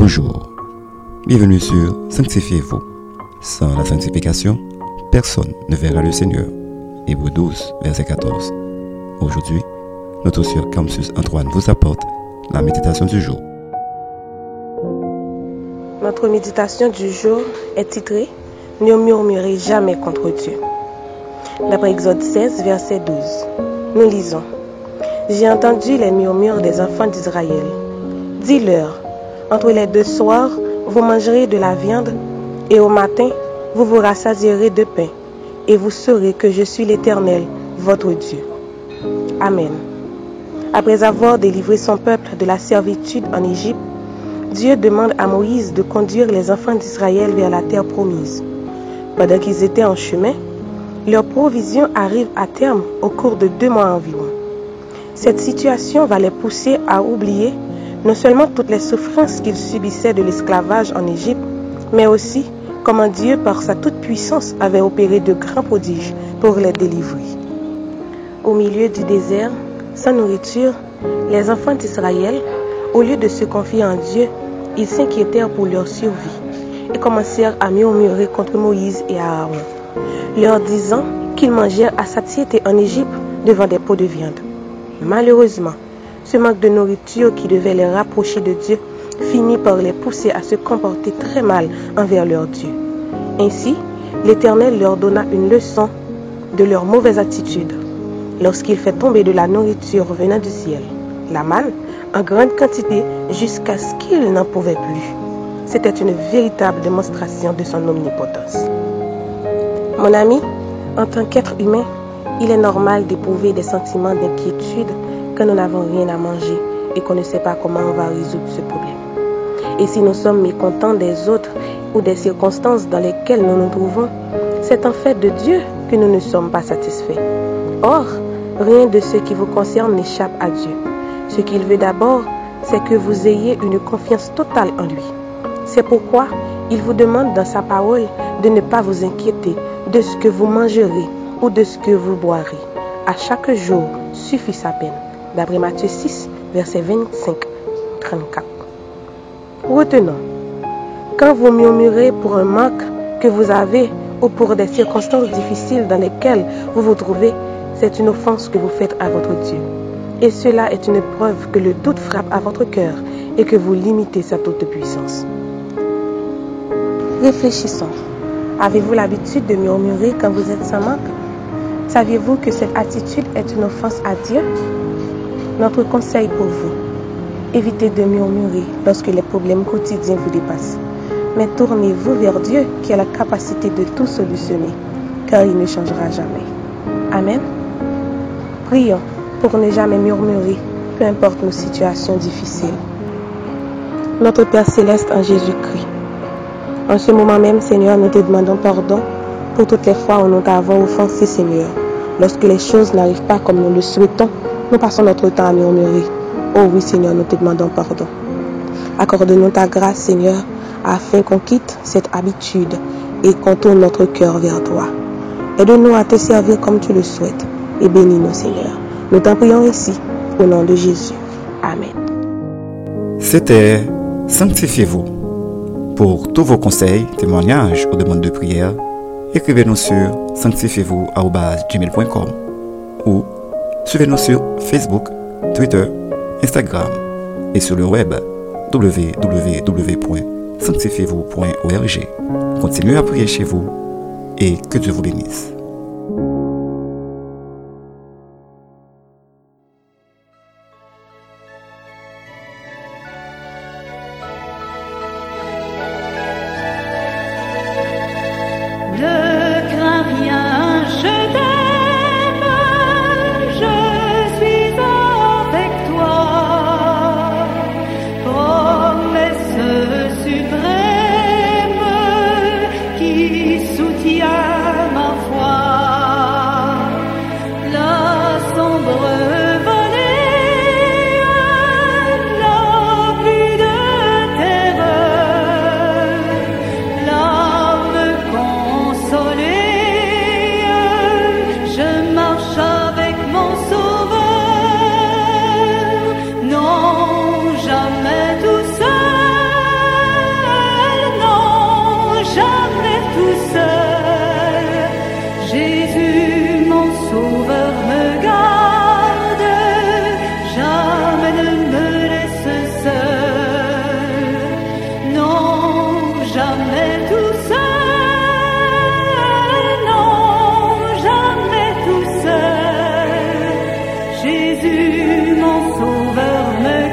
Bonjour, bienvenue sur Sanctifiez-vous. Sans la sanctification, personne ne verra le Seigneur. Hébreu 12, verset 14. Aujourd'hui, notre sœur Campus Antoine vous apporte la méditation du jour. Notre méditation du jour est titrée Ne murmurez jamais contre Dieu. D'après Exode 16, verset 12, nous lisons J'ai entendu les murmures des enfants d'Israël. Dis-leur entre les deux soirs, vous mangerez de la viande, et au matin, vous vous rassasierez de pain, et vous saurez que je suis l'Éternel, votre Dieu. Amen. Après avoir délivré son peuple de la servitude en Égypte, Dieu demande à Moïse de conduire les enfants d'Israël vers la terre promise. Pendant qu'ils étaient en chemin, leur provision arrive à terme au cours de deux mois environ. Cette situation va les pousser à oublier non seulement toutes les souffrances qu'ils subissaient de l'esclavage en Égypte, mais aussi comment Dieu, par sa toute-puissance, avait opéré de grands prodiges pour les délivrer. Au milieu du désert, sans nourriture, les enfants d'Israël, au lieu de se confier en Dieu, ils s'inquiétèrent pour leur survie et commencèrent à murmurer contre Moïse et Aaron, leur disant qu'ils mangèrent à satiété en Égypte devant des pots de viande. Malheureusement, ce manque de nourriture qui devait les rapprocher de Dieu finit par les pousser à se comporter très mal envers leur Dieu. Ainsi, l'Éternel leur donna une leçon de leur mauvaise attitude lorsqu'il fait tomber de la nourriture venant du ciel, la manne, en grande quantité jusqu'à ce qu'ils n'en pouvaient plus. C'était une véritable démonstration de son omnipotence. Mon ami, en tant qu'être humain, il est normal d'éprouver des sentiments d'inquiétude quand nous n'avons rien à manger et qu'on ne sait pas comment on va résoudre ce problème. Et si nous sommes mécontents des autres ou des circonstances dans lesquelles nous nous trouvons, c'est en fait de Dieu que nous ne sommes pas satisfaits. Or, rien de ce qui vous concerne n'échappe à Dieu. Ce qu'il veut d'abord, c'est que vous ayez une confiance totale en lui. C'est pourquoi il vous demande dans sa parole de ne pas vous inquiéter de ce que vous mangerez ou de ce que vous boirez. À chaque jour suffit sa peine. D'après Matthieu 6, verset 25-34. Retenons, quand vous murmurez pour un manque que vous avez ou pour des circonstances difficiles dans lesquelles vous vous trouvez, c'est une offense que vous faites à votre Dieu. Et cela est une preuve que le doute frappe à votre cœur et que vous limitez sa toute puissance. Réfléchissons. Avez-vous l'habitude de murmurer quand vous êtes sans manque? Saviez-vous que cette attitude est une offense à Dieu? Notre conseil pour vous, évitez de murmurer lorsque les problèmes quotidiens vous dépassent. Mais tournez-vous vers Dieu qui a la capacité de tout solutionner, car il ne changera jamais. Amen. Prions pour ne jamais murmurer, peu importe nos situations difficiles. Notre Père céleste en Jésus-Christ, en ce moment même, Seigneur, nous te demandons pardon pour toutes les fois où nous t'avons offensé, Seigneur. Lorsque les choses n'arrivent pas comme nous le souhaitons, nous passons notre temps à murmurer. Oh oui, Seigneur, nous te demandons pardon. Accorde-nous ta grâce, Seigneur, afin qu'on quitte cette habitude et qu'on tourne notre cœur vers toi. Aide-nous à te servir comme tu le souhaites et bénis-nous, Seigneur. Nous t'en prions ici, au nom de Jésus. Amen. C'était Sanctifiez-vous. Pour tous vos conseils, témoignages ou demandes de prière, écrivez-nous sur sanctifiez-vous.gmail.com ou suivez-nous sur Facebook, Twitter, Instagram et sur le web www.sanctifiez-vous.org. Continuez à prier chez vous et que Dieu vous bénisse. sauveur me garde, jamais ne me laisse seul. Non, jamais tout seul. Non, jamais tout seul. Jésus, mon sauveur me garde.